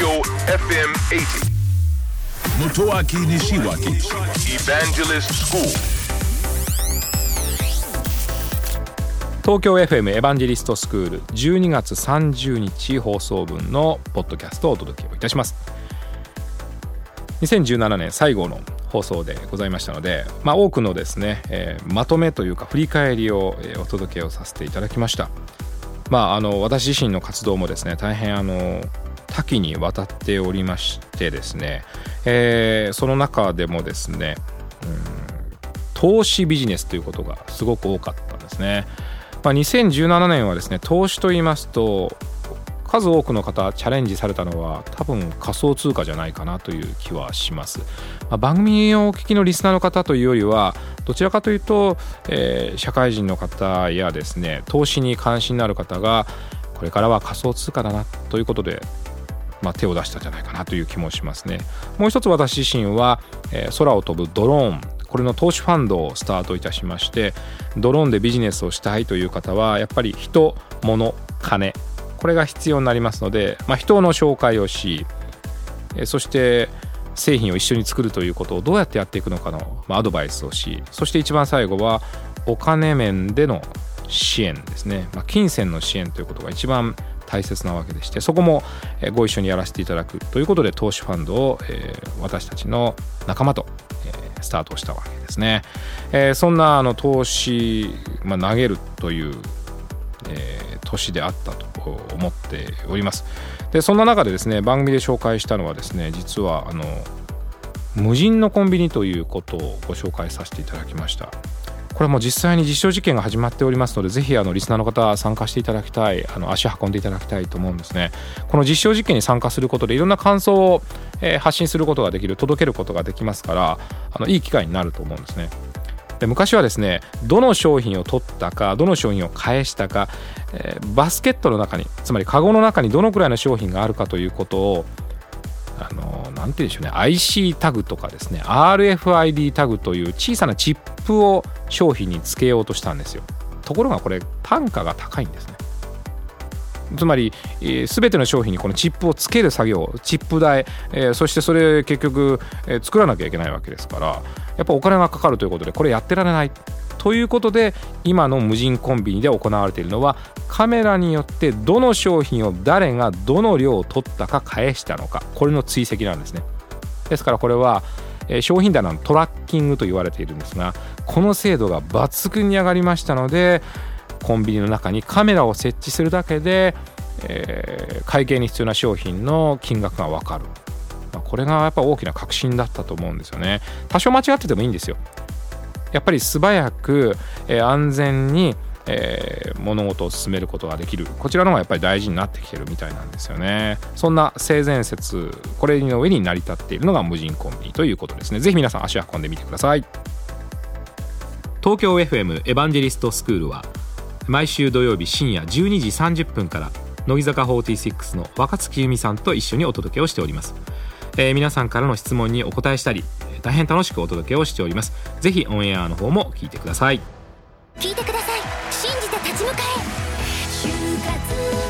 Tokyo FM 80. Motoaki Nishiwaki Evangelist School. 東京 FM エヴァンジェリストスクール12月30日放送分のポッドキャストをお届けをいたします2017年最後の放送でございましたので、まあ、多くのですね、えーまとめというか振り返りを、えーお届けをさせていただきましたまああの私自身の活動もですね大変あの多岐にわたっておりましてですね、えーその中でもですね投資ビジネスということがすごく多かったんですね。まあ、2017年はですね投資と言いますと数多くの方チャレンジされたのは多分仮想通貨じゃないかなという気はします、まあ、番組をお聞きのリスナーの方というよりはどちらかというと、えー社会人の方やですね投資に関心のある方がこれからは仮想通貨だなということでまあ、手を出したんじゃないかなという気もしますね。もう一つ私自身は、えー空を飛ぶドローン。これの投資ファンドをスタートいたしましてドローンでビジネスをしたいという方はやっぱり人物金。これが必要になりますので、まあ、人の紹介をしえーそして製品を一緒に作るということをどうやってやっていくのかの、まあ、アドバイスをしそして一番最後はお金面での支援ですね、まあ、金銭の支援ということが一番大切なわけでしてそこもご一緒にやらせていただくということで投資ファンドを、私たちの仲間と、スタートしたわけですね、そんなあの投資、まあ、投げるという年であったと思っております。でそんな中でですね番組で紹介したのはですね実はあの無人のコンビニということをご紹介させていただきました。これも実際に実証実験が始まっておりますのでぜひあのリスナーの方参加していただきたいあの足運んでいただきたいと思うんですね。この実証実験に参加することでいろんな感想を、え発信することができる届けることができますからあのいい機会になると思うんですね。で昔はですねどの商品を取ったかどの商品を返したか、えーバスケットの中につまりカゴの中にどのくらいの商品があるかということをあのなんて言うんでしょうね。IC タグとかですね。RFID タグという小さなチップを商品につけようとしたんですよ。ところがこれ単価が高いんですね。つまり、えー、全ての商品にこのチップをつける作業チップ代、えーそしてそれ結局、えー作らなきゃいけないわけですからやっぱお金がかかるということでこれやってられない。ということで今の無人コンビニで行われているのはカメラによってどの商品を誰がどの量を取ったか返したのか。これの追跡なんですね。ですからこれは商品棚のトラッキングと言われているんですがこの精度が抜群に上がりましたのでコンビニの中にカメラを設置するだけで、えー会計に必要な商品の金額が分かる、まこれがやっぱ大きな革新だったと思うんですよね。多少間違っててもいいんですよ。やっぱり素早く、えー安全に、えー物事を進めることができる。こちらの方がやっぱり大事になってきてるみたいなんですよね。そんな性善説これの上に成り立っているのが無人コンビニということですね。ぜひ皆さん足を運んでみてください。東京 FM エヴァンジェリストスクールは毎週土曜日深夜12時30分から乃木坂46の若月由美さんと一緒にお届けをしております、えー皆さんからの質問にお答えしたり大変楽しくお届けをしております。ぜひオンエアの方も聞いてください。聞いてください。信じて立ち向かえ。